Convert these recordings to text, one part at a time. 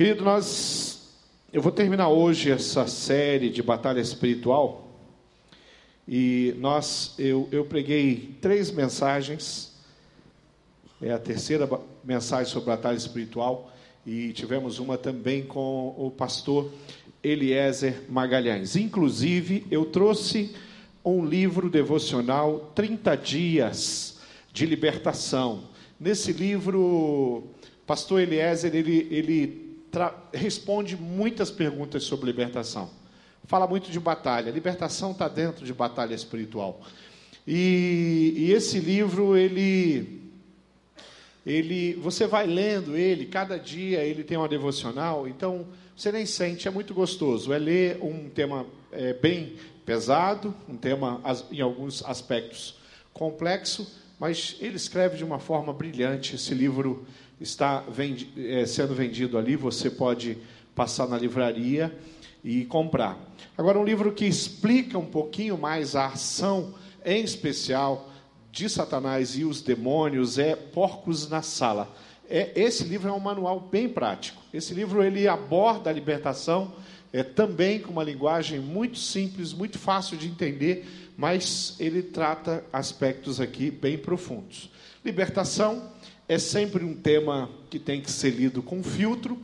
Querido, nós eu vou terminar hoje essa série de batalha espiritual e nós eu, eu preguei três mensagens, é a terceira mensagem sobre batalha espiritual e tivemos uma também com o pastor Eliezer Magalhães. Inclusive, eu trouxe um livro devocional 30 dias de libertação. Nesse livro, pastor Eliezer, ele, ele responde muitas perguntas sobre libertação. Fala muito de batalha. Libertação está dentro de batalha espiritual. E, e, esse livro, ele, ele, você vai lendo ele, cada dia ele tem uma devocional, então você nem sente, é muito gostoso. É ler um tema é, bem pesado, um tema em alguns aspectos complexo, mas ele escreve de uma forma brilhante. Esse livro está vendi é, sendo vendido ali, você pode passar na livraria e comprar. Agora, um livro que explica um pouquinho mais a ação, em especial, de Satanás e os demônios, é Porcos na Sala. É, esse livro é um manual bem prático. Esse livro ele aborda a libertação é, também com uma linguagem muito simples, muito fácil de entender, mas ele trata aspectos aqui bem profundos. Libertação é sempre um tema que tem que ser lido com filtro.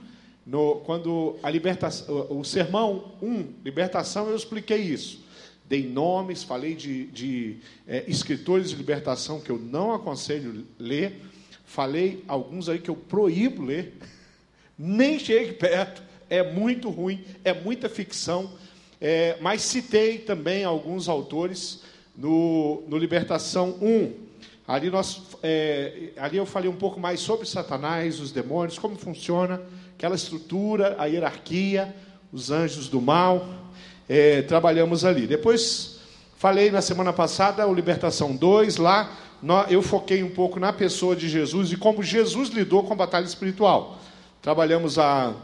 No, quando a libertação, o sermão 1, libertação, eu expliquei isso. Dei nomes, falei de, de é, escritores de libertação que eu não aconselho ler. Falei alguns aí que eu proíbo ler. Nem chegue perto é muito ruim, é muita ficção. É, mas citei também alguns autores no, no Libertação 1. Ali, nós, é, ali eu falei um pouco mais sobre Satanás, os demônios, como funciona aquela estrutura, a hierarquia, os anjos do mal. É, trabalhamos ali. Depois falei na semana passada o Libertação 2, lá eu foquei um pouco na pessoa de Jesus e como Jesus lidou com a batalha espiritual. Trabalhamos a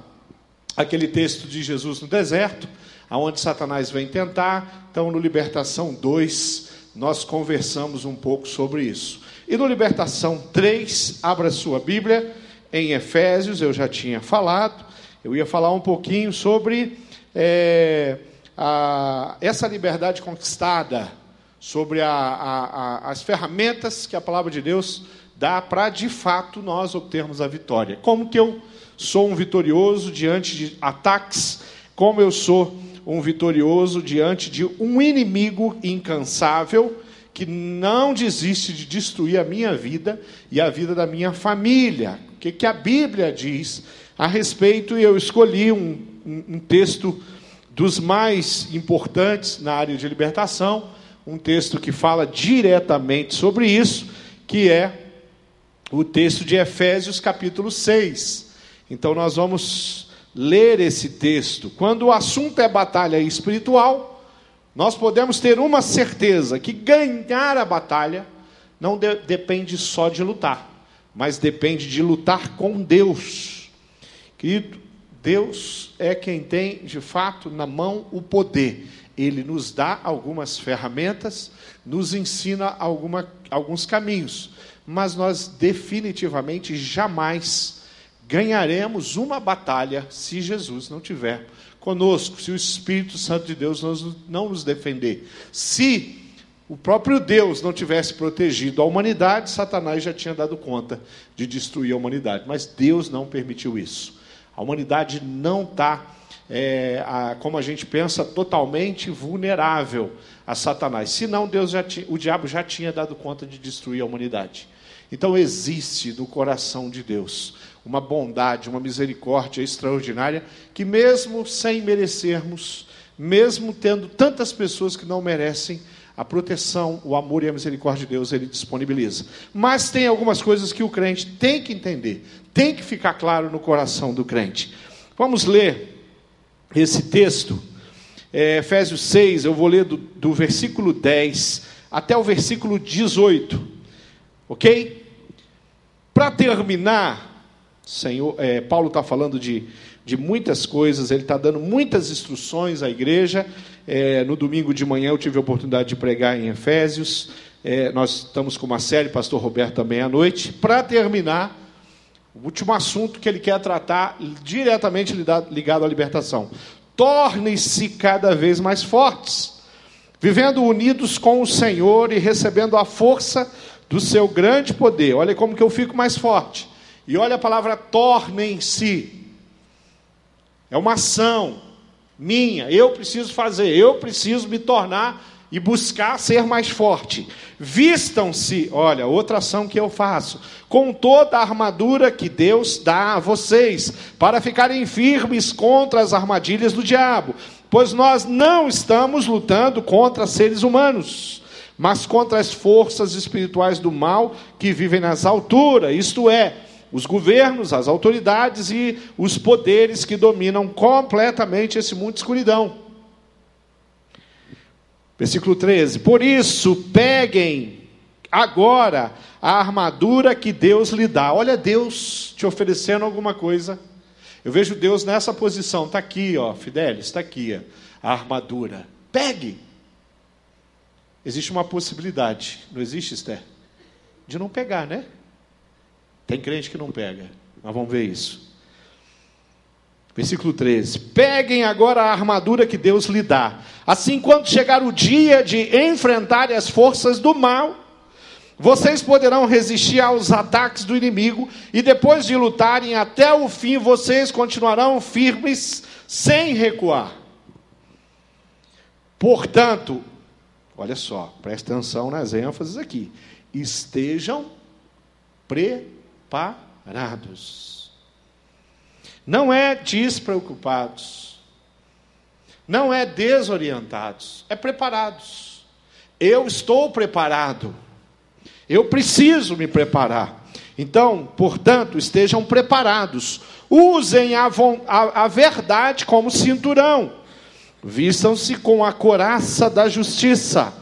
aquele texto de Jesus no deserto, aonde Satanás vem tentar. Então, no Libertação 2, nós conversamos um pouco sobre isso. E no Libertação 3, abra sua Bíblia, em Efésios, eu já tinha falado, eu ia falar um pouquinho sobre é, a, essa liberdade conquistada, sobre a, a, as ferramentas que a palavra de Deus dá para, de fato, nós obtermos a vitória. Como que eu sou um vitorioso diante de ataques, como eu sou um vitorioso diante de um inimigo incansável que não desiste de destruir a minha vida e a vida da minha família. O que, que a Bíblia diz a respeito? E eu escolhi um, um, um texto dos mais importantes na área de libertação, um texto que fala diretamente sobre isso, que é o texto de Efésios, capítulo 6. Então nós vamos ler esse texto. Quando o assunto é batalha espiritual, nós podemos ter uma certeza que ganhar a batalha não de depende só de lutar, mas depende de lutar com Deus. Querido, Deus é quem tem de fato na mão o poder. Ele nos dá algumas ferramentas, nos ensina alguma, alguns caminhos, mas nós definitivamente jamais ganharemos uma batalha se Jesus não tiver conosco, se o Espírito Santo de Deus não nos defender. Se o próprio Deus não tivesse protegido a humanidade, Satanás já tinha dado conta de destruir a humanidade. Mas Deus não permitiu isso. A humanidade não está, é, como a gente pensa, totalmente vulnerável a Satanás. Senão, Deus já o diabo já tinha dado conta de destruir a humanidade. Então, existe no coração de Deus uma bondade, uma misericórdia extraordinária, que mesmo sem merecermos, mesmo tendo tantas pessoas que não merecem, a proteção, o amor e a misericórdia de Deus ele disponibiliza. Mas tem algumas coisas que o crente tem que entender, tem que ficar claro no coração do crente. Vamos ler esse texto, é, Efésios 6, eu vou ler do, do versículo 10 até o versículo 18, ok? Para terminar, Senhor, é, Paulo está falando de, de muitas coisas, ele está dando muitas instruções à igreja. É, no domingo de manhã eu tive a oportunidade de pregar em Efésios. É, nós estamos com uma série, pastor Roberto também à noite. Para terminar, O último assunto que ele quer tratar, diretamente ligado à libertação. Tornem-se cada vez mais fortes, vivendo unidos com o Senhor e recebendo a força do seu grande poder. Olha como que eu fico mais forte. E olha a palavra tornem-se. É uma ação minha, eu preciso fazer, eu preciso me tornar e buscar ser mais forte. Vistam-se, olha, outra ação que eu faço, com toda a armadura que Deus dá a vocês, para ficarem firmes contra as armadilhas do diabo, pois nós não estamos lutando contra seres humanos, mas contra as forças espirituais do mal que vivem nas alturas, isto é, os governos, as autoridades e os poderes que dominam completamente esse mundo de escuridão. Versículo 13: Por isso, peguem agora a armadura que Deus lhe dá. Olha Deus te oferecendo alguma coisa. Eu vejo Deus nessa posição. Está aqui, ó, Fidelis, está aqui ó, a armadura. Pegue. Existe uma possibilidade, não existe, Esther? De não pegar, né? Tem crente que não pega. Mas vamos ver isso. Versículo 13: Peguem agora a armadura que Deus lhe dá. Assim, quando chegar o dia de enfrentar as forças do mal, vocês poderão resistir aos ataques do inimigo, e depois de lutarem até o fim, vocês continuarão firmes, sem recuar. Portanto, olha só, presta atenção nas ênfases aqui. Estejam preparados. Não é despreocupados. Não é desorientados. É preparados. Eu estou preparado. Eu preciso me preparar. Então, portanto, estejam preparados. Usem a, a, a verdade como cinturão. Vistam-se com a coraça da justiça.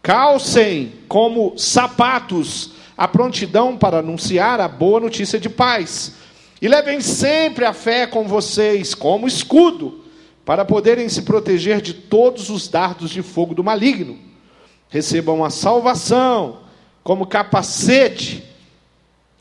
Calcem como sapatos a prontidão para anunciar a boa notícia de paz e levem sempre a fé com vocês, como escudo, para poderem se proteger de todos os dardos de fogo do maligno. Recebam a salvação como capacete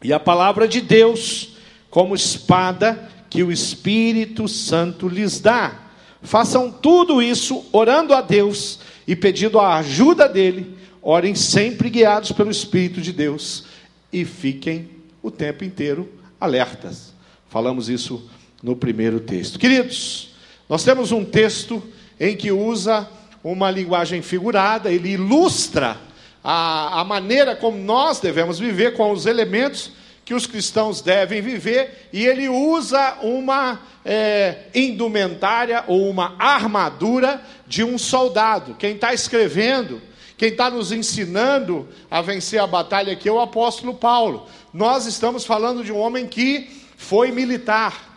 e a palavra de Deus como espada que o Espírito Santo lhes dá. Façam tudo isso orando a Deus e pedindo a ajuda dele. Orem sempre guiados pelo Espírito de Deus e fiquem o tempo inteiro alertas. Falamos isso no primeiro texto. Queridos, nós temos um texto em que usa uma linguagem figurada, ele ilustra a, a maneira como nós devemos viver, com os elementos que os cristãos devem viver, e ele usa uma é, indumentária ou uma armadura de um soldado. Quem está escrevendo, quem está nos ensinando a vencer a batalha aqui é o apóstolo Paulo. Nós estamos falando de um homem que foi militar,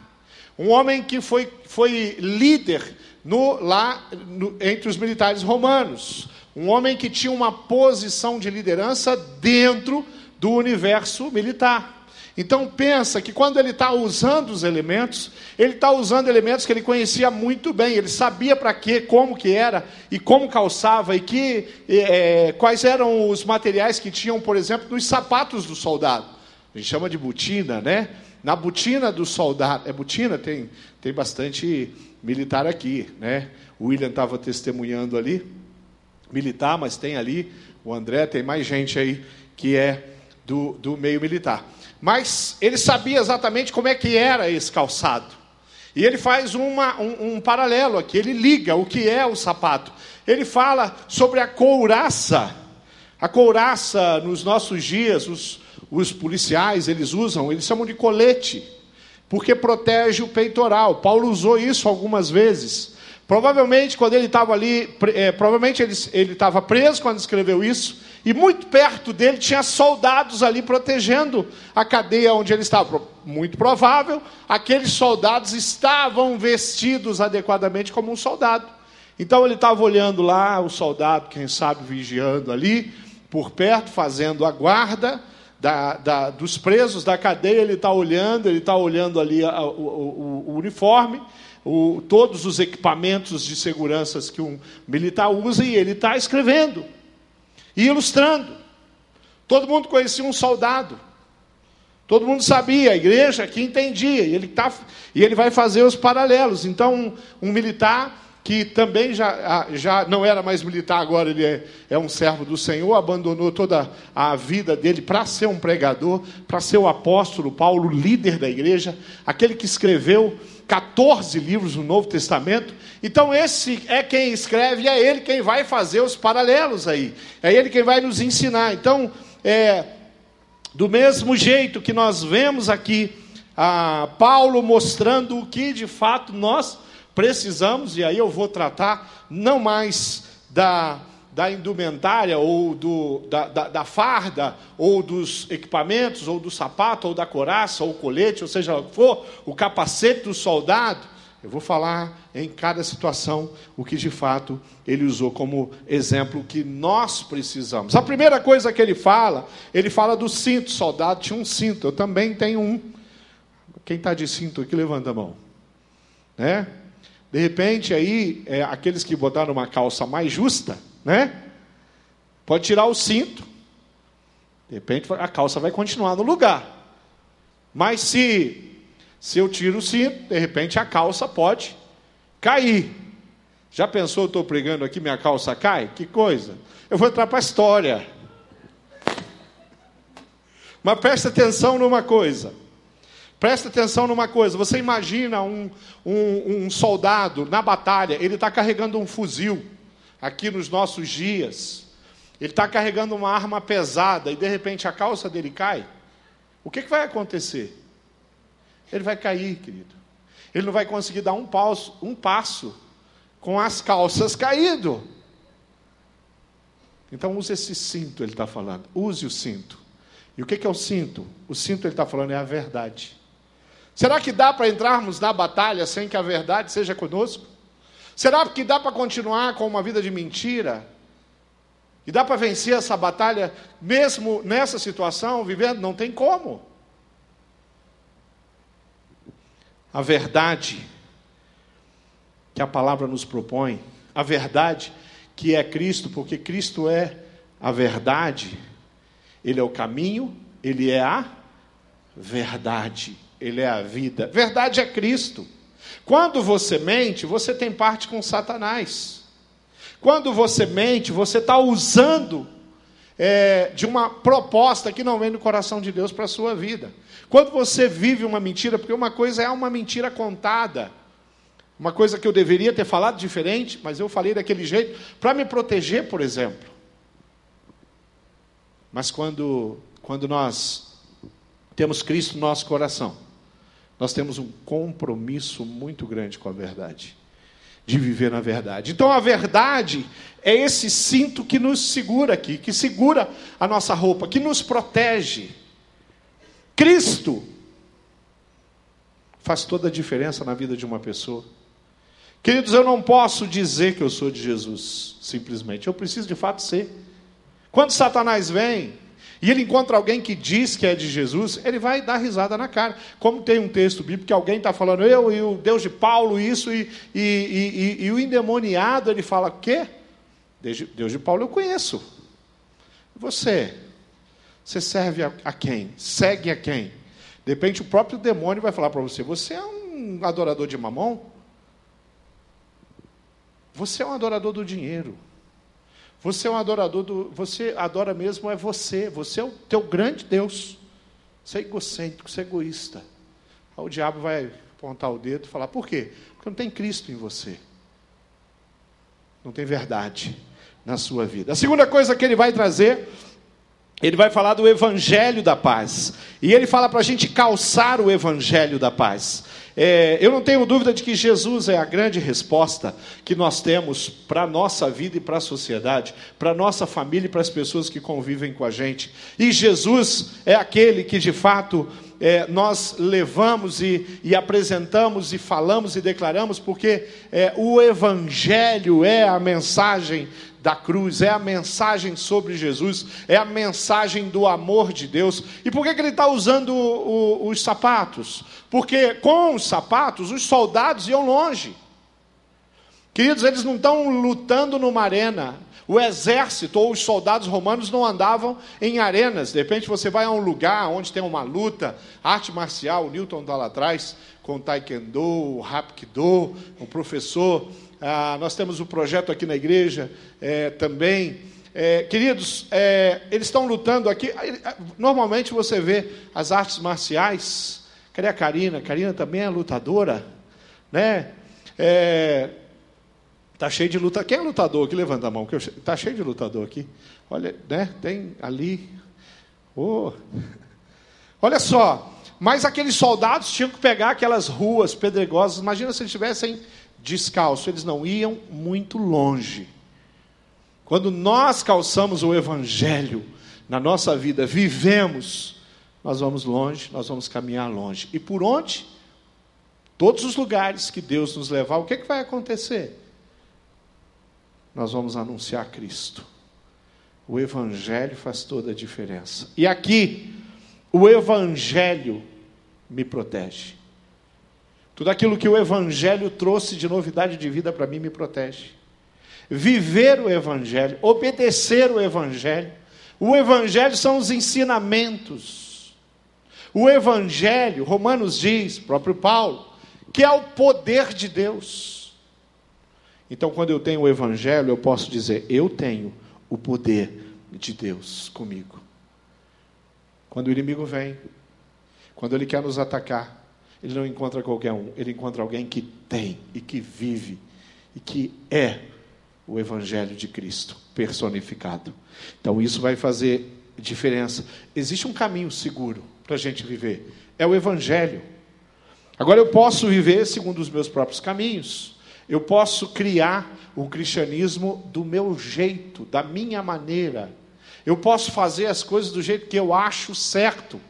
um homem que foi, foi líder no, lá no, entre os militares romanos, um homem que tinha uma posição de liderança dentro do universo militar. Então pensa que quando ele está usando os elementos, ele está usando elementos que ele conhecia muito bem, ele sabia para quê, como que era e como calçava e que é, quais eram os materiais que tinham, por exemplo, nos sapatos do soldado. A gente chama de botina, né? Na botina do soldado, é botina? Tem, tem bastante militar aqui, né? O William estava testemunhando ali, militar, mas tem ali o André, tem mais gente aí que é do, do meio militar. Mas ele sabia exatamente como é que era esse calçado. E ele faz uma, um, um, paralelo aqui, ele liga o que é o sapato. Ele fala sobre a couraça. A couraça, nos nossos dias, os, os policiais eles usam, eles chamam de colete, porque protege o peitoral. Paulo usou isso algumas vezes. Provavelmente, quando ele estava ali, é, provavelmente ele estava preso quando escreveu isso, e muito perto dele tinha soldados ali protegendo a cadeia onde ele estava. Muito provável, aqueles soldados estavam vestidos adequadamente como um soldado. Então ele estava olhando lá, o soldado, quem sabe, vigiando ali, por perto, fazendo a guarda da, da, dos presos da cadeia, ele está olhando, ele está olhando ali a, o, o, o, uniforme, o, todos os equipamentos de segurança que um militar usa, e ele está escrevendo e ilustrando. Todo mundo conhecia um soldado. Todo mundo sabia, a igreja que entendia, e ele, tá, e ele vai fazer os paralelos. Então, um, um militar que também já, já não era mais militar, agora ele é, é um servo do Senhor, abandonou toda a vida dele para ser um pregador, para ser o apóstolo Paulo, líder da igreja, aquele que escreveu 14 livros no Novo Testamento. Então, esse é quem escreve e é ele quem vai fazer os paralelos aí, é ele quem vai nos ensinar. Então, é, do mesmo jeito que nós vemos aqui, a Paulo mostrando o que de fato nós precisamos, e aí eu vou tratar não mais da, da indumentária, ou do, da, da, da, farda, ou dos equipamentos, ou do sapato, ou da coraça, ou colete, ou seja o que for, o capacete do soldado. Eu vou falar em cada situação o que de fato ele usou como exemplo que nós precisamos. A primeira coisa que ele fala, ele fala do cinto. O soldado tinha um cinto, eu também tenho um. Quem está de cinto aqui, levanta a mão. Né? De repente, aí, é, aqueles que botaram uma calça mais justa, né? Pode tirar o cinto. De repente, a calça vai continuar no lugar. Mas se, se eu tiro o cinto, de repente a calça pode cair. Já pensou, eu estou pregando aqui, minha calça cai? Que coisa. Eu vou entrar para a história. Mas preste atenção numa coisa. Presta atenção numa coisa: você imagina um, um, um soldado na batalha, ele está carregando um fuzil, aqui nos nossos dias, ele está carregando uma arma pesada e de repente a calça dele cai. O que, que vai acontecer? Ele vai cair, querido. Ele não vai conseguir dar um passo, um passo com as calças caído. Então use esse cinto, ele está falando. Use o cinto. E o que é o cinto? O cinto, ele está falando, é a verdade. Será que dá para entrarmos na batalha sem que a verdade seja conosco? Será que dá para continuar com uma vida de mentira? E dá para vencer essa batalha mesmo nessa situação, vivendo? Não tem como. A verdade que a palavra nos propõe, a verdade que é Cristo, porque Cristo é a verdade, Ele é o caminho, Ele é a verdade. Ele é a vida. Verdade é Cristo. Quando você mente, você tem parte com Satanás. Quando você mente, você está usando é, de uma proposta que não vem do coração de Deus para a sua vida. Quando você vive uma mentira, porque uma coisa é uma mentira contada, uma coisa que eu deveria ter falado diferente, mas eu falei daquele jeito, para me proteger, por exemplo. Mas quando, quando nós temos Cristo no nosso coração, nós temos um compromisso muito grande com a verdade, de viver na verdade. Então a verdade é esse cinto que nos segura aqui, que segura a nossa roupa, que nos protege. Cristo faz toda a diferença na vida de uma pessoa. Queridos, eu não posso dizer que eu sou de Jesus, simplesmente. Eu preciso de fato ser. Quando Satanás vem, e ele encontra alguém que diz que é de Jesus, ele vai dar risada na cara. Como tem um texto bíblico que alguém está falando, eu e o Deus de Paulo, isso, e, e, e, e o endemoniado, ele fala, quê? Deus de Paulo eu conheço. Você, você serve a, a quem? Segue a quem? De repente o próprio demônio vai falar para você, você é um adorador de mamão? Você é um adorador do dinheiro. Você é um adorador do. Você adora mesmo é você. Você é o teu grande Deus. Você é egocêntrico, você é egoísta. Aí o diabo vai apontar o dedo e falar: por quê? Porque não tem Cristo em você. Não tem verdade na sua vida. A segunda coisa que ele vai trazer, ele vai falar do evangelho da paz. E ele fala para a gente calçar o evangelho da paz. É, eu não tenho dúvida de que Jesus é a grande resposta que nós temos para a nossa vida e para a sociedade, para a nossa família e para as pessoas que convivem com a gente. E Jesus é aquele que de fato é, nós levamos e, e, apresentamos e falamos e declaramos, porque é, o Evangelho é a mensagem da cruz, é a mensagem sobre Jesus, é a mensagem do amor de Deus. E por que, que ele está usando o, o, os sapatos? Porque com os sapatos os soldados iam longe. Queridos, eles não estão lutando numa arena. O exército ou os soldados romanos não andavam em arenas. De repente você vai a um lugar onde tem uma luta, arte marcial, o Newton está lá atrás, com o Taekwondo, o Hapkido, o professor. Ah, nós temos um projeto aqui na igreja é, também. É, queridos, é, eles estão lutando aqui. Normalmente você vê as artes marciais. Cadê a Karina? Karina também é lutadora, né? É, Está cheio de luta. Quem é lutador aqui? Levanta a mão. Está cheio de lutador aqui. Olha, né? Tem ali. Oh. Olha só. Mas aqueles soldados tinham que pegar aquelas ruas pedregosas. Imagina se eles estivessem descalços. Eles não iam muito longe. Quando nós calçamos o Evangelho na nossa vida, vivemos, nós vamos longe, nós vamos caminhar longe. E por onde? Todos os lugares que Deus nos levar, o que, é que vai acontecer? nós vamos anunciar Cristo. O Evangelho faz toda a diferença. E aqui, o Evangelho me protege. Tudo aquilo que o Evangelho trouxe de novidade de vida para mim me protege. Viver o Evangelho, obedecer o Evangelho. O Evangelho são os ensinamentos. O Evangelho, Romanos diz, próprio Paulo, que é o poder de Deus. Então, quando eu tenho o Evangelho, eu posso dizer: eu tenho o poder de Deus comigo. Quando o inimigo vem, quando ele quer nos atacar, ele não encontra qualquer um, ele encontra alguém que tem e que vive e que é o Evangelho de Cristo personificado. Então, isso vai fazer diferença. Existe um caminho seguro para a gente viver: é o Evangelho. Agora, eu posso viver segundo os meus próprios caminhos. Eu posso criar o cristianismo do meu jeito, da minha maneira. Eu posso fazer as coisas do jeito que eu acho certo.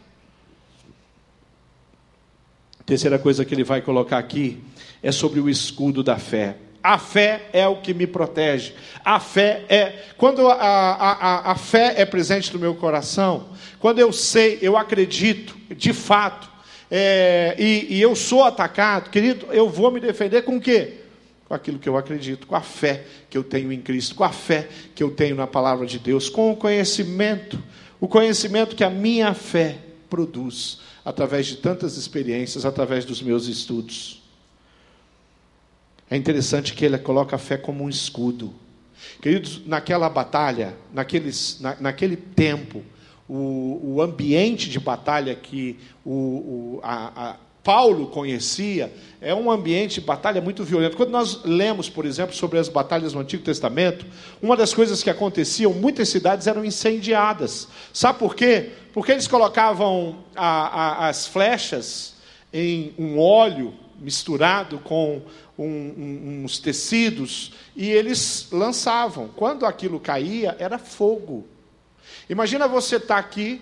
Terceira coisa que ele vai colocar aqui é sobre o escudo da fé. A fé é o que me protege. A fé é. Quando a, a, a, a fé é presente no meu coração, quando eu sei, eu acredito, de fato, é, e, e eu sou atacado, querido, eu vou me defender com o quê? com aquilo que eu acredito, com a fé que eu tenho em Cristo, com a fé que eu tenho na palavra de Deus, com o conhecimento, o conhecimento que a minha fé produz através de tantas experiências, através dos meus estudos. É interessante que ele coloca a fé como um escudo. Queridos, naquela batalha, naqueles, na, naquele tempo, o, o, ambiente de batalha que o, o, a, Paulo conhecia, é um ambiente de batalha muito violento. Quando nós lemos, por exemplo, sobre as batalhas no Antigo Testamento, uma das coisas que aconteciam, muitas cidades eram incendiadas. Sabe por quê? Porque eles colocavam a, a, as flechas em um óleo misturado com um, um, uns tecidos e eles lançavam. Quando aquilo caía, era fogo. Imagina você estar tá aqui,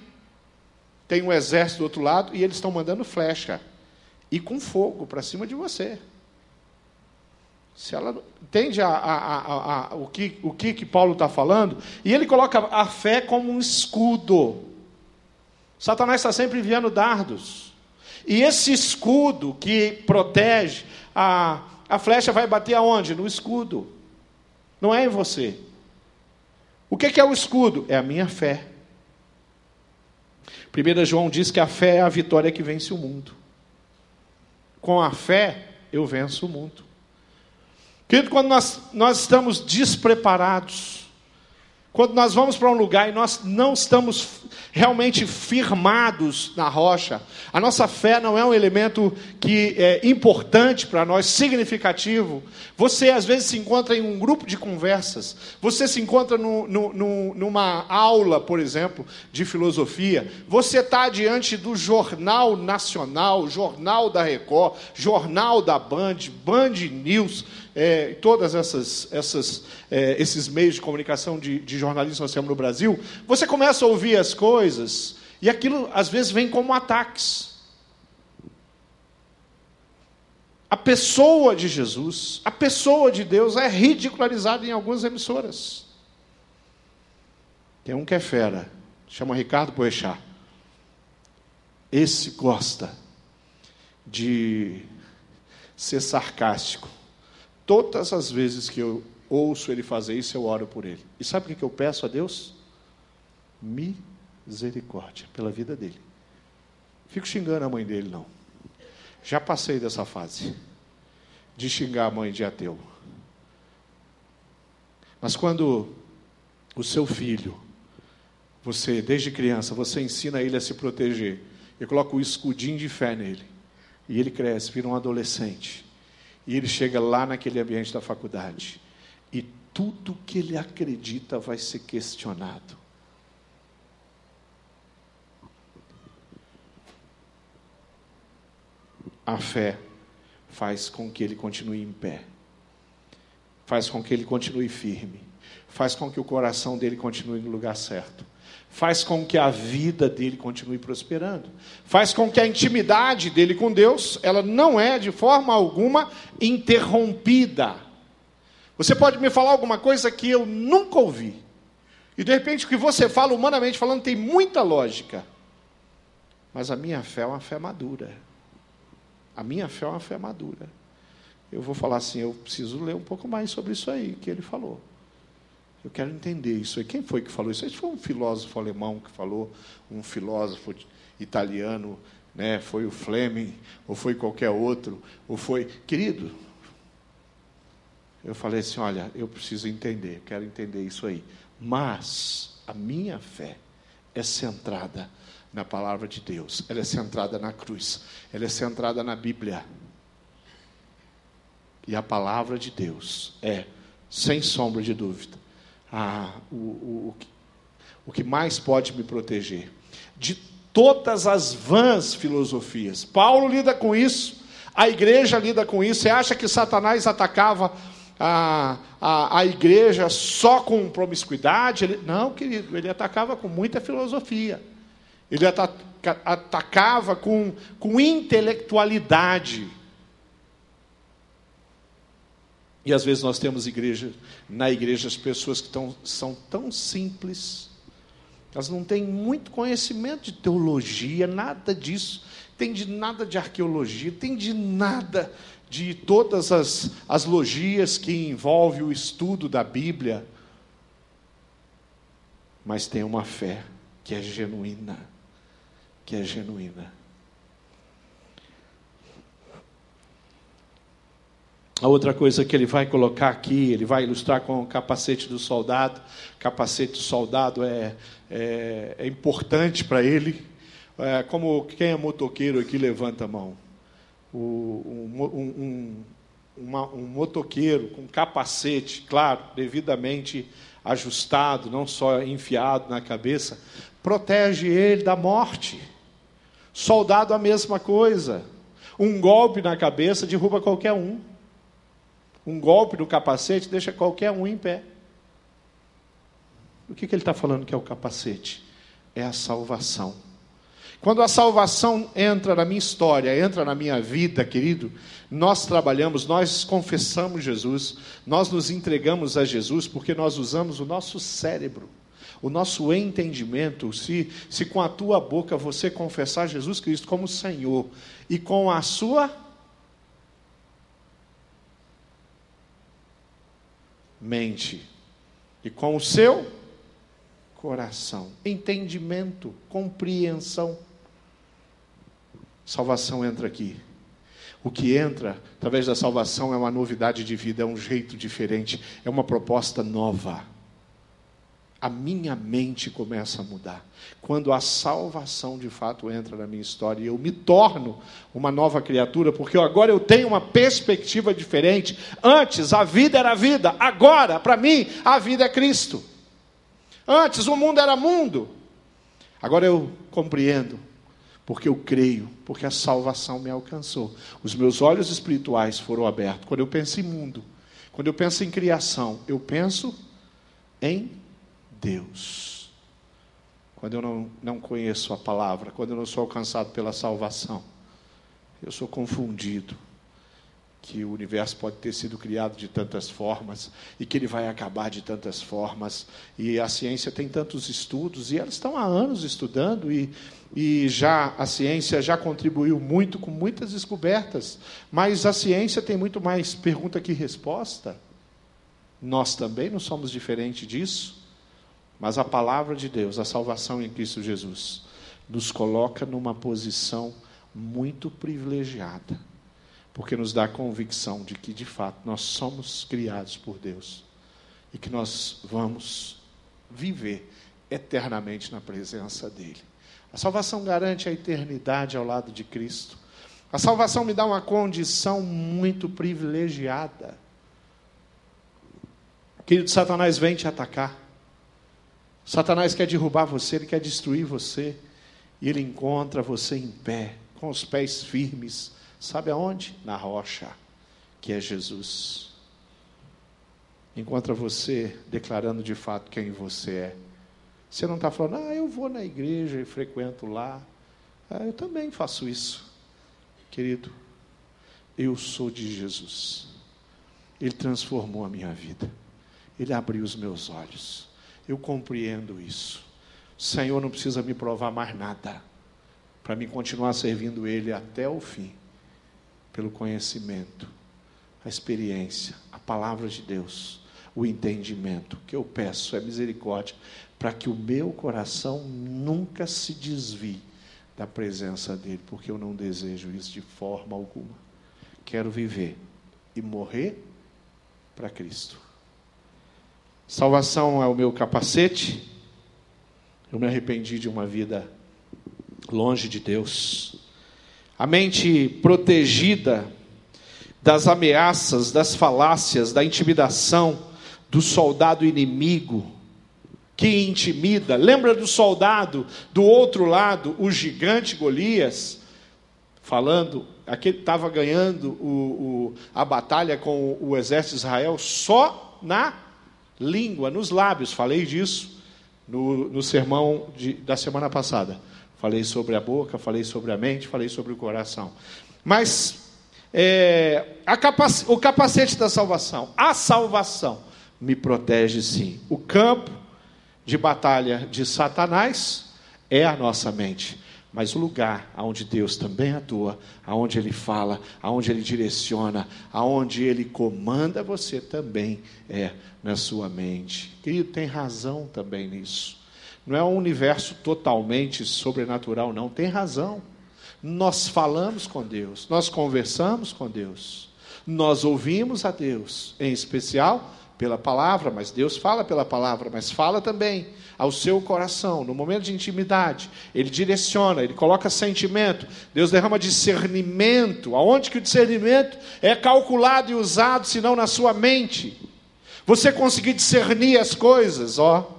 tem um exército do outro lado e eles estão mandando flecha e com fogo para cima de você. Se ela entende a, a, a, o, que, o que, que Paulo está falando, e ele coloca a fé como um escudo. Satanás está sempre enviando dardos. E esse escudo que protege, a, a flecha vai bater aonde? No escudo. Não é em você. O que, que é o escudo? É a minha fé. 1 João diz que a fé é a vitória que vence o mundo. Com a fé, eu venço o mundo. Querido, quando nós, nós estamos despreparados, quando nós vamos para um lugar e nós não estamos realmente firmados na rocha, a nossa fé não é um elemento que é importante para nós, significativo. Você às vezes se encontra em um grupo de conversas, você se encontra no, no, no, numa aula, por exemplo, de filosofia, você está diante do Jornal Nacional, Jornal da Record, Jornal da Band, Band News é, todas essas, essas é, esses meios de comunicação de, de jornalismo nós temos no Brasil, você começa a ouvir as coisas e aquilo às vezes vem como ataques. A pessoa de Jesus, a pessoa de Deus é ridicularizada em algumas emissoras. Tem um que é fera, chama Ricardo Boechat. Esse gosta de ser sarcástico Todas as vezes que eu ouço ele fazer isso, eu oro por ele. E sabe o que eu peço a Deus? Misericórdia pela vida dele. Fico xingando a mãe dele, não. Já passei dessa fase de xingar a mãe de ateu. Mas quando o seu filho, você, desde criança, você ensina ele a se proteger, eu coloco o escudinho de fé nele, e ele cresce, vira um adolescente, e ele chega lá naquele ambiente da faculdade, e tudo que ele acredita vai ser questionado. A fé faz com que ele continue em pé, faz com que ele continue firme, faz com que o coração dele continue no lugar certo, faz com que a vida dele continue prosperando, faz com que a intimidade dele com Deus, ela não é de forma alguma interrompida. Você pode me falar alguma coisa que eu nunca ouvi, e de repente o que você fala, humanamente falando, tem muita lógica, mas a minha fé é uma fé madura. A minha fé é uma fé madura. Eu vou falar assim, eu preciso ler um pouco mais sobre isso aí que ele falou. Eu quero entender isso aí. Quem foi que falou isso? Isso foi um filósofo alemão que falou, um filósofo italiano, né? Foi o Fleming, ou foi qualquer outro, ou foi, querido. Eu falei assim, olha, eu preciso entender, quero entender isso aí. Mas a minha fé é centrada na palavra de Deus, ela é centrada na cruz, ela é centrada na Bíblia. E a palavra de Deus é, sem sombra de dúvida, a, o, o, o que mais pode me proteger de todas as vãs filosofias. Paulo lida com isso, a igreja lida com isso. Você acha que Satanás atacava a, a, a igreja só com promiscuidade? Ele, não, querido, ele atacava com muita filosofia. Ele atacava com, com intelectualidade. E às vezes nós temos igreja, na igreja as pessoas que tão, são tão simples, elas não têm muito conhecimento de teologia, nada disso, tem de nada de arqueologia, tem de nada de todas as, as logias que envolvem o estudo da Bíblia, mas tem uma fé que é genuína que é genuína. A outra coisa que ele vai colocar aqui, ele vai ilustrar com o capacete do soldado. Capacete do soldado é, é, é importante para ele. É, como quem é motoqueiro aqui levanta a mão. O, um, um, uma, um motoqueiro com capacete, claro, devidamente ajustado, não só enfiado na cabeça, protege ele da morte. Soldado, a mesma coisa. Um golpe na cabeça derruba qualquer um. Um golpe no capacete deixa qualquer um em pé. O que, que ele está falando que é o capacete? É a salvação. Quando a salvação entra na minha história, entra na minha vida, querido, nós trabalhamos, nós confessamos Jesus, nós nos entregamos a Jesus porque nós usamos o nosso cérebro o nosso entendimento, se, se com a tua boca você confessar Jesus Cristo como Senhor e com a sua mente e com o seu coração, entendimento, compreensão, salvação entra aqui. O que entra através da salvação é uma novidade de vida, é um jeito diferente, é uma proposta nova a minha mente começa a mudar. Quando a salvação de fato entra na minha história e eu me torno uma nova criatura, porque agora eu tenho uma perspectiva diferente. Antes a vida era vida, agora, para mim, a vida é Cristo. Antes o mundo era mundo, agora eu compreendo, porque eu creio, porque a salvação me alcançou. Os meus olhos espirituais foram abertos. Quando eu penso em mundo, quando eu penso em criação, eu penso em Deus. Quando eu não, não conheço a palavra, quando eu não sou alcançado pela salvação, eu sou confundido. que o universo pode ter sido criado de tantas formas e que ele vai acabar de tantas formas. E a ciência tem tantos estudos e elas estão há anos estudando e, e já a ciência já contribuiu muito com muitas descobertas, mas a ciência tem muito mais pergunta que resposta. Nós também não somos diferentes disso, mas a palavra de Deus, a salvação em Cristo Jesus, nos coloca numa posição muito privilegiada porque nos dá a convicção de que, de fato, nós somos criados por Deus e que nós vamos viver eternamente na presença dEle. A salvação garante a eternidade ao lado de Cristo. A salvação me dá uma condição muito privilegiada. Querido, Satanás vem te atacar. Satanás quer derrubar você, ele quer destruir você. E ele encontra você em pé, com os pés firmes, Sabe aonde? Na rocha, que é Jesus. Encontra você declarando de fato quem você é. Você não está falando, ah, eu vou na igreja e frequento lá. Ah, eu também faço isso. Querido, eu sou de Jesus. Ele transformou a minha vida. Ele abriu os meus olhos. Eu compreendo isso. O Senhor não precisa me provar mais nada para me continuar servindo Ele até o fim pelo conhecimento, a experiência, a palavra de Deus, o entendimento. O que eu peço é misericórdia para que o meu coração nunca se desvie da presença dEle, porque eu não desejo isso de forma alguma. Quero viver e morrer para Cristo. Salvação é o meu capacete. Eu me arrependi de uma vida longe de Deus a mente protegida das ameaças, das falácias, da intimidação do soldado inimigo que intimida. Lembra do soldado do outro lado, o gigante Golias, falando, aquele estava ganhando o, o, a batalha com o exército de Israel só na língua, nos lábios. Falei disso no, no sermão de, da semana passada. Falei sobre a boca, falei sobre a mente, falei sobre o coração. Mas é, capac... o capacete da salvação, a salvação, me protege sim. O campo de batalha de Satanás é a nossa mente. Mas o lugar aonde Deus também atua, aonde Ele fala, aonde Ele direciona, aonde Ele comanda você também é na sua mente. Querido, tem razão também nisso. Não é um universo totalmente sobrenatural, não. Tem razão. Nós falamos com Deus, nós conversamos com Deus, nós ouvimos a Deus, em especial pela palavra, mas Deus fala pela palavra, mas fala também ao seu coração, no momento de intimidade. Ele direciona, ele coloca sentimento, Deus derrama discernimento. Aonde que o discernimento é calculado e usado, senão na sua mente? Você conseguir discernir as coisas, ó.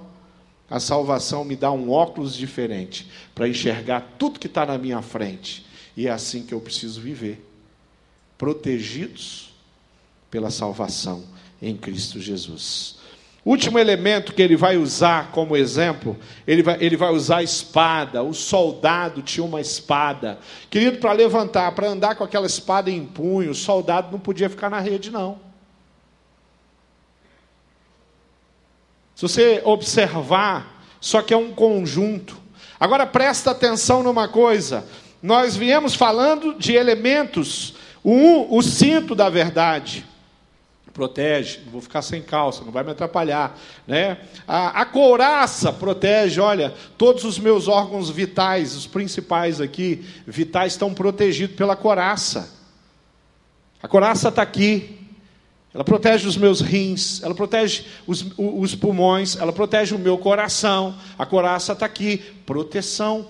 A salvação me dá um óculos diferente para enxergar tudo que está na minha frente. E é assim que eu preciso viver, protegidos pela salvação em Cristo Jesus. Último elemento que ele vai usar como exemplo, ele vai, ele vai usar a espada. O soldado tinha uma espada. Querido, para levantar, para andar com aquela espada em punho, o soldado não podia ficar na rede, não. Se você observar, só que é um conjunto. Agora presta atenção numa coisa. Nós viemos falando de elementos. Um, o cinto da verdade. Protege, vou ficar sem calça, não vai me atrapalhar. Né? A, a couraça protege, olha, todos os meus órgãos vitais, os principais aqui, vitais, estão protegidos pela coraça. A coraça está aqui ela protege os meus rins, ela protege os, os pulmões, ela protege o meu coração. A coraça está aqui, proteção.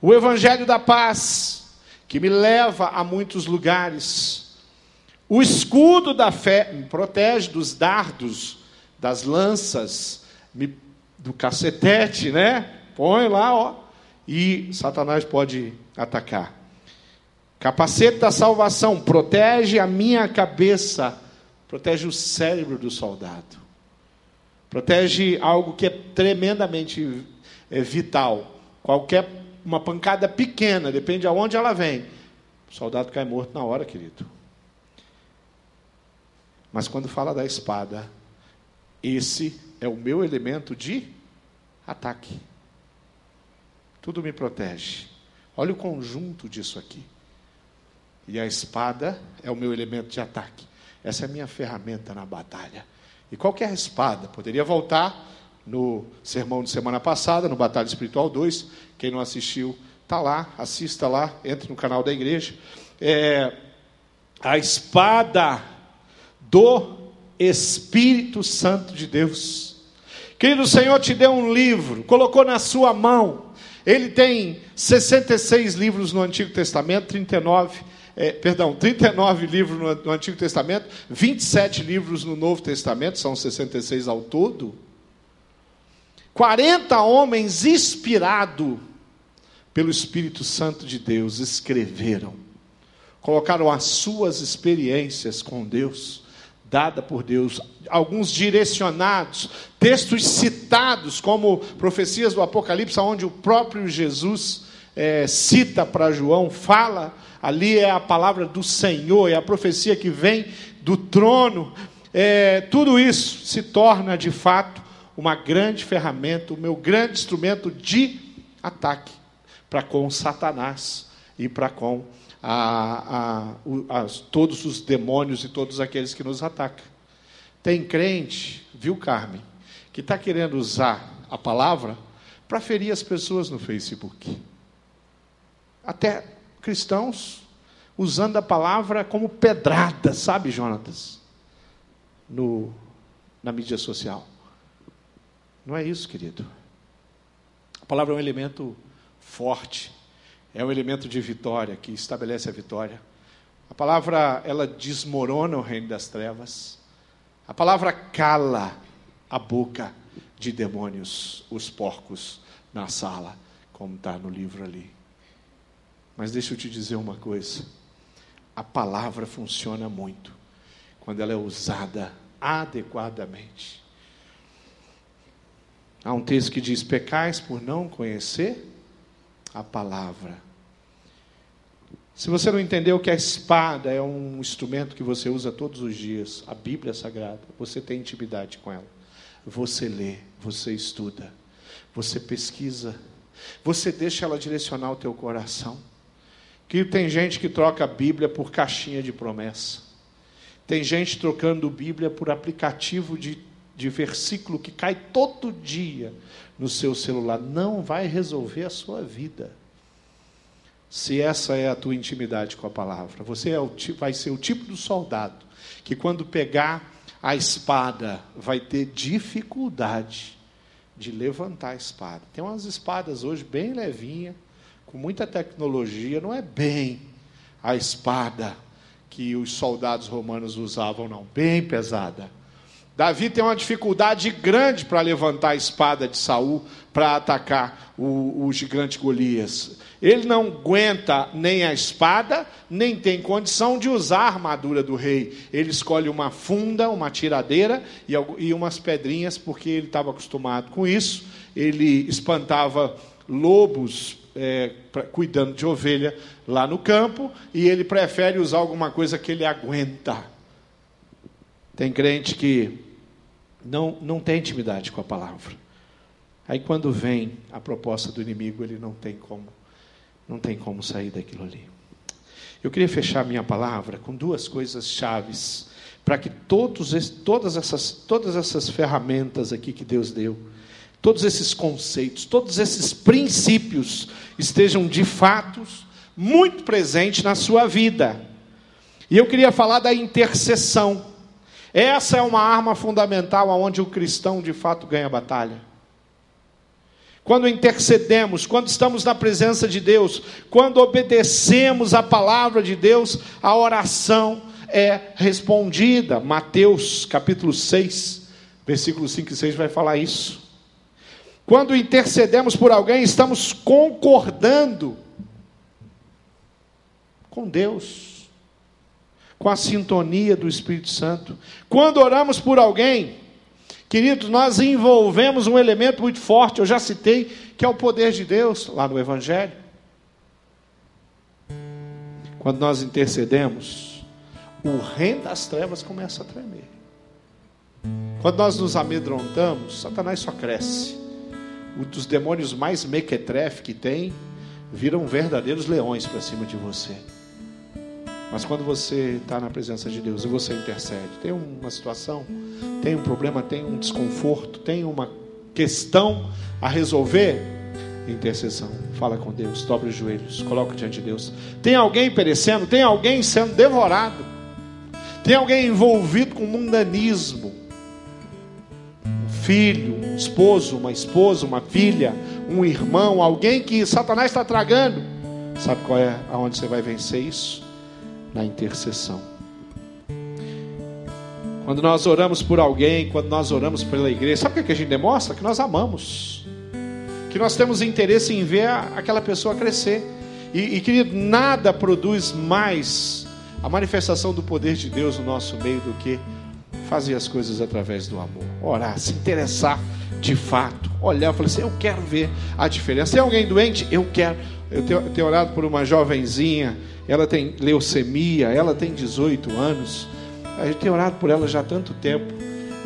O Evangelho da Paz, que me leva a muitos lugares. O escudo da fé me protege dos dardos, das lanças, me, do cacetete, né? Põe lá, ó. E Satanás pode atacar. Capacete da salvação protege a minha cabeça, protege o cérebro do soldado, protege algo que é tremendamente é, vital. Qualquer uma pancada pequena, depende de aonde ela vem. O soldado cai morto na hora, querido. Mas quando fala da espada, esse é o meu elemento de ataque. Tudo me protege. Olha o conjunto disso aqui. E a espada é o meu elemento de ataque. Essa é a minha ferramenta na batalha. E qualquer espada, poderia voltar no sermão de semana passada, no Batalha Espiritual 2. Quem não assistiu, está lá, assista lá, entre no canal da igreja. É, a espada do Espírito Santo de Deus. Querido, o Senhor te deu um livro, colocou na sua mão. Ele tem 66 livros no Antigo Testamento, 39 é, perdão, 39 livros no, no, Antigo Testamento, 27 livros no Novo Testamento, são 66 ao todo. 40 homens inspirados pelo Espírito Santo de Deus escreveram, colocaram as suas experiências com Deus, dada por Deus, alguns direcionados, textos citados, como profecias do Apocalipse, onde o próprio Jesus é, cita para João, fala ali é a palavra do Senhor, é a profecia que vem do trono. É, tudo isso se torna de fato uma grande ferramenta, o meu grande instrumento de ataque para com Satanás e para com a, a, a, todos os demônios e todos aqueles que nos atacam. Tem crente, viu, Carmen, que está querendo usar a palavra para ferir as pessoas no Facebook. Até cristãos usando a palavra como pedrada, sabe, Jonatas? No, na mídia social. Não é isso, querido. A palavra é um elemento forte, é um elemento de vitória que estabelece a vitória. A palavra ela desmorona o reino das trevas. A palavra cala a boca de demônios, os porcos na sala, como está no livro ali. Mas deixa eu te dizer uma coisa: a palavra funciona muito quando ela é usada adequadamente. Há um texto que diz: Pecais por não conhecer a palavra. Se você não entendeu que a espada é um instrumento que você usa todos os dias, a Bíblia Sagrada, você tem intimidade com ela. Você lê, você estuda, você pesquisa, você deixa ela direcionar o teu coração. Que tem gente que troca a Bíblia por caixinha de promessa. Tem gente trocando Bíblia por aplicativo de, de versículo que cai todo dia no seu celular. Não vai resolver a sua vida. Se essa é a tua intimidade com a palavra, você é o, vai ser o tipo do soldado que, quando pegar a espada, vai ter dificuldade de levantar a espada. Tem umas espadas hoje bem levinha, com muita tecnologia, não é bem a espada que os soldados romanos usavam, não, bem pesada. Davi tem uma dificuldade grande para levantar a espada de Saul para atacar o, o, gigante Golias. Ele não aguenta nem a espada, nem tem condição de usar a armadura do rei. Ele escolhe uma funda, uma tiradeira e, e umas pedrinhas, porque ele estava acostumado com isso. Ele espantava lobos é, pra, cuidando de ovelha lá no campo e ele prefere usar alguma coisa que ele aguenta. Tem crente que não, não tem intimidade com a palavra. Aí quando vem a proposta do inimigo, ele não tem como, não tem como sair daquilo ali. Eu queria fechar minha palavra com duas coisas chaves para que todos, todas, essas, todas essas ferramentas aqui que Deus deu, todos esses conceitos, todos esses princípios estejam de fato muito presentes na sua vida. E eu queria falar da intercessão. Essa é uma arma fundamental aonde o cristão de fato ganha batalha. Quando intercedemos, quando estamos na presença de Deus, quando obedecemos a palavra de Deus, a oração é respondida. Mateus capítulo 6, versículo 5 e 6 vai falar isso. Quando intercedemos por alguém, estamos concordando com Deus, com a sintonia do Espírito Santo. Quando oramos por alguém, queridos, nós envolvemos um elemento muito forte, eu já citei, que é o poder de Deus lá no Evangelho. Quando nós intercedemos, o reino das trevas começa a tremer. Quando nós nos amedrontamos, Satanás só cresce. Os demônios mais mequetrefe que tem viram verdadeiros leões para cima de você. Mas quando você está na presença de Deus e você intercede, tem uma situação, tem um problema, tem um desconforto, tem uma questão a resolver, intercessão. Fala com Deus, dobre os joelhos, coloca diante de Deus. Tem alguém perecendo, tem alguém sendo devorado, tem alguém envolvido com mundanismo. Um filho, um esposo, uma esposa, uma filha, um irmão, alguém que Satanás está tragando. Sabe qual é aonde você vai vencer isso? Na intercessão. Quando nós oramos por alguém, quando nós oramos pela igreja, sabe o que a gente demonstra? Que nós amamos que nós temos interesse em ver aquela pessoa crescer. E, e querido, nada produz mais a manifestação do poder de Deus no nosso meio do que fazer as coisas através do amor. Orar, se interessar de fato. Olhar e falar assim: eu quero ver a diferença. Tem alguém doente? Eu quero. Eu tenho, eu tenho orado por uma jovenzinha, ela tem leucemia, ela tem 18 anos. A gente tem orado por ela já há tanto tempo.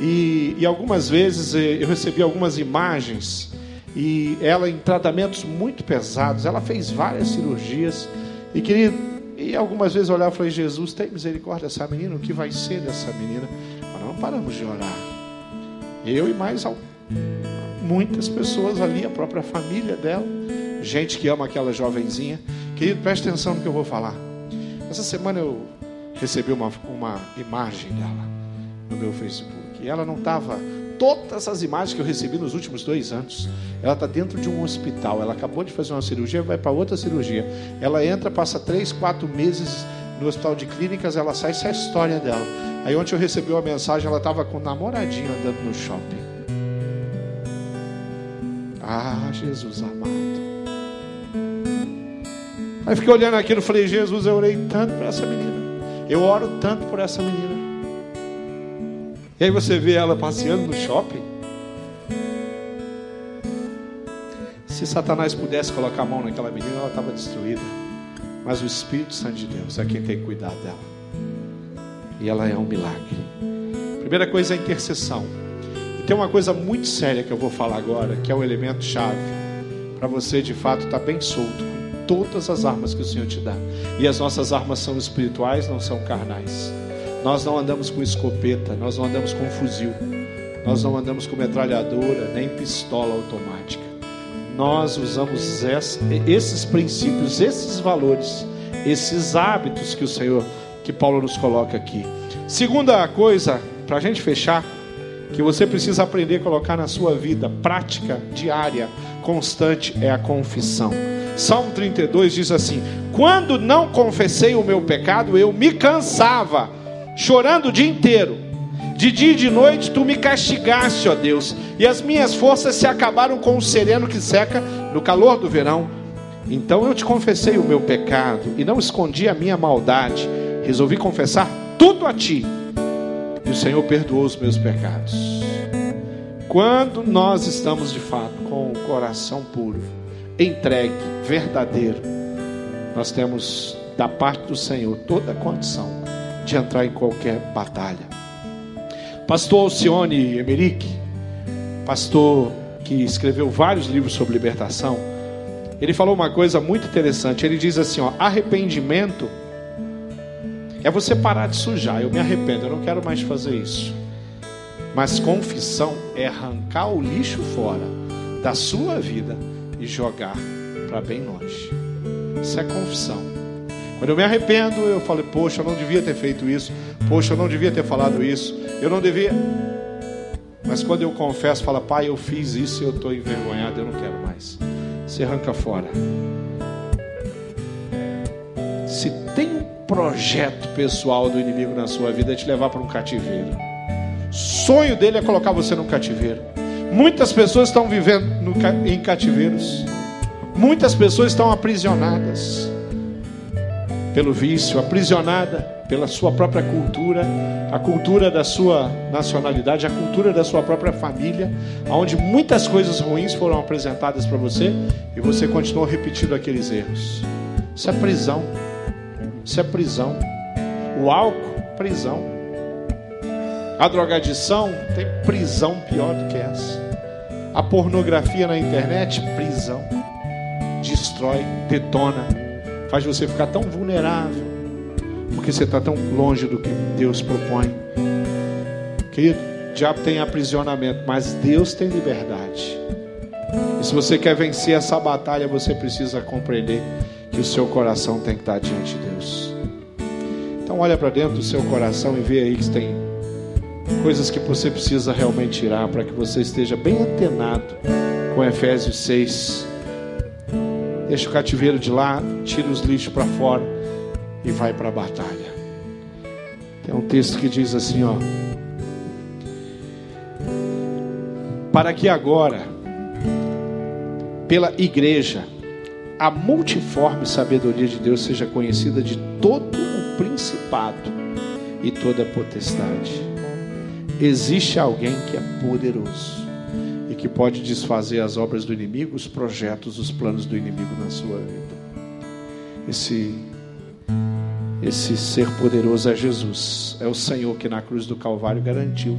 E, e algumas vezes eh, eu recebi algumas imagens e ela em tratamentos muito pesados, ela fez várias cirurgias e queria e algumas vezes eu olhava e falei, Jesus, tem misericórdia dessa menina, o que vai ser dessa menina? Mas não paramos de orar. Eu e mais muitas pessoas ali, a própria família dela, gente que ama aquela jovenzinha. Querido, preste atenção no que eu vou falar. Essa semana eu recebi uma, uma imagem dela no meu Facebook. E ela não estava todas as imagens que eu recebi nos últimos dois anos. Ela está dentro de um hospital. Ela acabou de fazer uma cirurgia, vai para outra cirurgia. Ela entra, passa três, quatro meses no hospital de clínicas, ela sai, essa é a história dela. Aí ontem eu recebi uma mensagem, ela estava com um namoradinho andando no shopping. Ah, Jesus amado. Aí fiquei olhando aquilo e falei, Jesus, eu orei tanto por essa menina. Eu oro tanto por essa menina. E aí você vê ela passeando no shopping. Se Satanás pudesse colocar a mão naquela menina, ela estava destruída. Mas o Espírito Santo de Deus é quem tem que cuidar dela. E ela é um milagre. Primeira coisa é a intercessão. E tem uma coisa muito séria que eu vou falar agora, que é o elemento chave para você de fato estar tá bem solto todas as armas que o Senhor te dá. E as nossas armas são espirituais, não são carnais. Nós não andamos com escopeta, nós não andamos com fuzil, nós não andamos com metralhadora, nem pistola automática. Nós usamos esses princípios, esses valores, esses hábitos que o Senhor, que Paulo nos coloca aqui. Segunda coisa, para a gente fechar, que você precisa aprender a colocar na sua vida, prática diária, constante, é a confissão. Salmo 32 diz assim: Quando não confessei o meu pecado, eu me cansava chorando o dia inteiro. De dia e de noite tu me castigaste, ó Deus, e as minhas forças se acabaram com o sereno que seca no calor do verão. Então eu te confessei o meu pecado e não escondi a minha maldade. Resolvi confessar tudo a ti. E o Senhor perdoou os meus pecados. Quando nós estamos de fato com o coração puro, entregue, verdadeiro, nós temos da parte do Senhor toda a condição de entrar em qualquer batalha. Pastor Alcione Emerick, pastor que escreveu vários livros sobre libertação, ele falou uma coisa muito interessante. Ele diz assim: ó, arrependimento é você parar de sujar. Eu me arrependo, eu não quero mais fazer isso. Mas confissão é arrancar o lixo fora da sua vida e jogar para bem longe. Isso é confissão. Quando eu me arrependo, eu falo, poxa, eu não devia ter feito isso. Poxa, eu não devia ter falado isso. Eu não devia. Mas quando eu confesso, fala, pai, eu fiz isso e eu estou envergonhado, eu não quero mais. Você arranca fora. Se tem um projeto pessoal do inimigo na sua vida, é te levar para um cativeiro. Sonho dele é colocar você num cativeiro. Muitas pessoas estão vivendo no, em cativeiros. Muitas pessoas estão aprisionadas pelo vício, aprisionada pela sua própria cultura, a cultura da sua nacionalidade, a cultura da sua própria família, onde muitas coisas ruins foram apresentadas para você e você continuou repetindo aqueles erros. Isso é prisão. Isso é prisão. O álcool, prisão. A drogadição tem prisão pior do que essa. A pornografia na internet, prisão. Destrói, detona, faz você ficar tão vulnerável porque você está tão longe do que Deus propõe. Querido, o diabo tem aprisionamento, mas Deus tem liberdade. E se você quer vencer essa batalha, você precisa compreender que o seu coração tem que estar diante de Deus. Então olha para dentro do seu coração e vê aí que tem coisas que você precisa realmente tirar para que você esteja bem antenado com Efésios 6. Deixa o cativeiro de lá, tira os lixos para fora e vai para a batalha. Tem um texto que diz assim, ó: Para que agora pela igreja a multiforme sabedoria de Deus seja conhecida de todo o principado e toda a potestade. Existe alguém que é poderoso e que pode desfazer as obras do inimigo, os projetos, os planos do inimigo na sua vida. Esse esse ser poderoso é Jesus, é o Senhor que na cruz do Calvário garantiu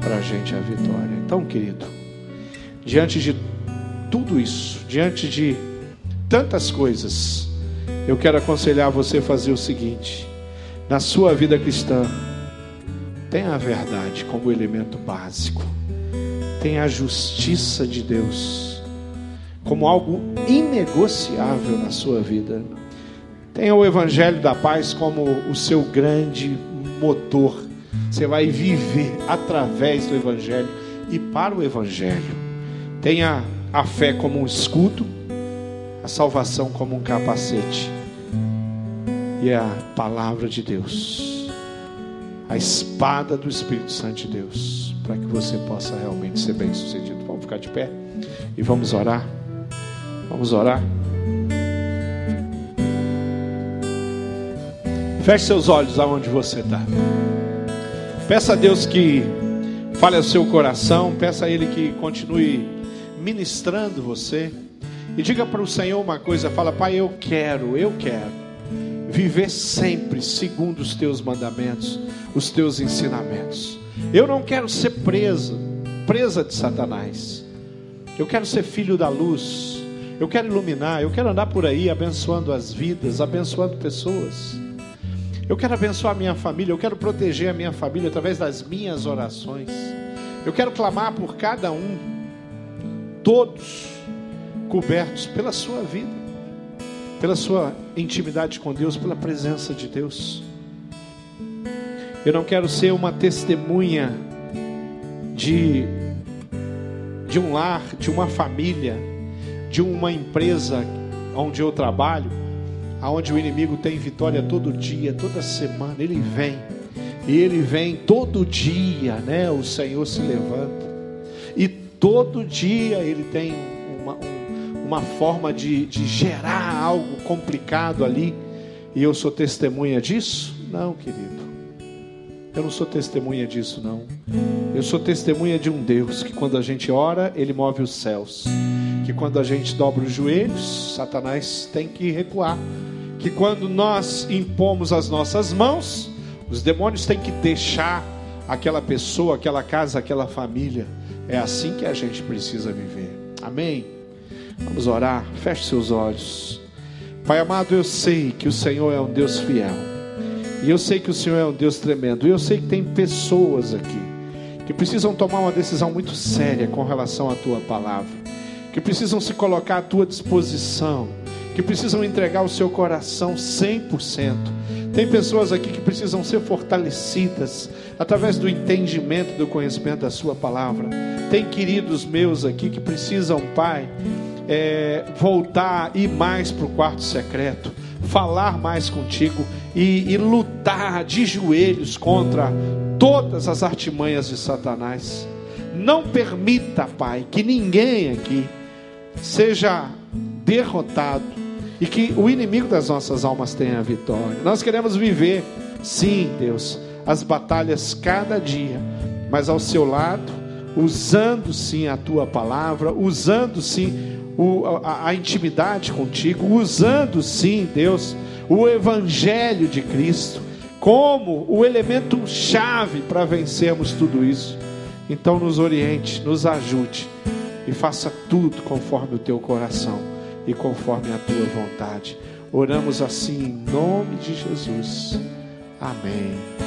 para a gente a vitória. Então, querido, diante de tudo isso, diante de tantas coisas, eu quero aconselhar você a fazer o seguinte: na sua vida cristã, tenha a verdade como elemento básico, tenha a justiça de Deus como algo inegociável na sua vida. Tenha o Evangelho da Paz como o seu grande motor. Você vai viver através do Evangelho e para o Evangelho. Tenha a fé como um escudo, a salvação como um capacete e a palavra de Deus, a espada do Espírito Santo de Deus, para que você possa realmente ser bem sucedido. Vamos ficar de pé e vamos orar. Vamos orar. Feche seus olhos aonde você está. Peça a Deus que fale ao seu coração. Peça a Ele que continue ministrando você. E diga para o Senhor uma coisa: fala, Pai, eu quero, eu quero viver sempre segundo os teus mandamentos, os teus ensinamentos. Eu não quero ser presa, presa de Satanás. Eu quero ser filho da luz. Eu quero iluminar, eu quero andar por aí abençoando as vidas, abençoando pessoas. Eu quero abençoar a minha família, eu quero proteger a minha família através das minhas orações. Eu quero clamar por cada um, todos cobertos pela sua vida, pela sua intimidade com Deus, pela presença de Deus. Eu não quero ser uma testemunha de de um lar, de uma família, de uma empresa onde eu trabalho aonde o inimigo tem vitória todo dia, toda semana, ele vem. E ele vem todo dia, né? O Senhor se levanta. E todo dia ele tem uma, forma de, de gerar algo complicado ali. E eu sou testemunha disso? Não, querido. Eu não sou testemunha disso, não. Eu sou testemunha de um Deus que quando a gente ora, ele move os céus. Que quando a gente dobra os joelhos, Satanás tem que recuar que quando nós impomos as nossas mãos, os demônios têm que deixar aquela pessoa, aquela casa, aquela família. É assim que a gente precisa viver. Amém? Vamos orar. Feche seus olhos. Pai amado, eu sei que o Senhor é um Deus fiel. E eu sei que o Senhor é um Deus tremendo. E eu sei que tem pessoas aqui que precisam tomar uma decisão muito séria com relação à tua palavra, que precisam se colocar à tua disposição que precisam entregar o seu coração 100%. Tem pessoas aqui que precisam ser fortalecidas através do entendimento, do conhecimento da Sua palavra. Tem queridos meus aqui que precisam, Pai, é, voltar, ir mais para o quarto secreto, falar mais contigo e, e lutar de joelhos contra todas as artimanhas de Satanás. Não permita, Pai, que ninguém aqui seja derrotado e que o inimigo das nossas almas tenha a vitória. Nós queremos viver Sim, Deus, as batalhas cada dia, mas ao seu lado, usando sim a tua palavra, usando sim o, a, a intimidade contigo, usando sim, Deus, o Evangelho de Cristo como o elemento chave para vencermos tudo isso. Então, nos oriente, nos ajude e faça tudo conforme o teu coração e conforme a tua vontade. Oramos assim em nome de Jesus. Amém.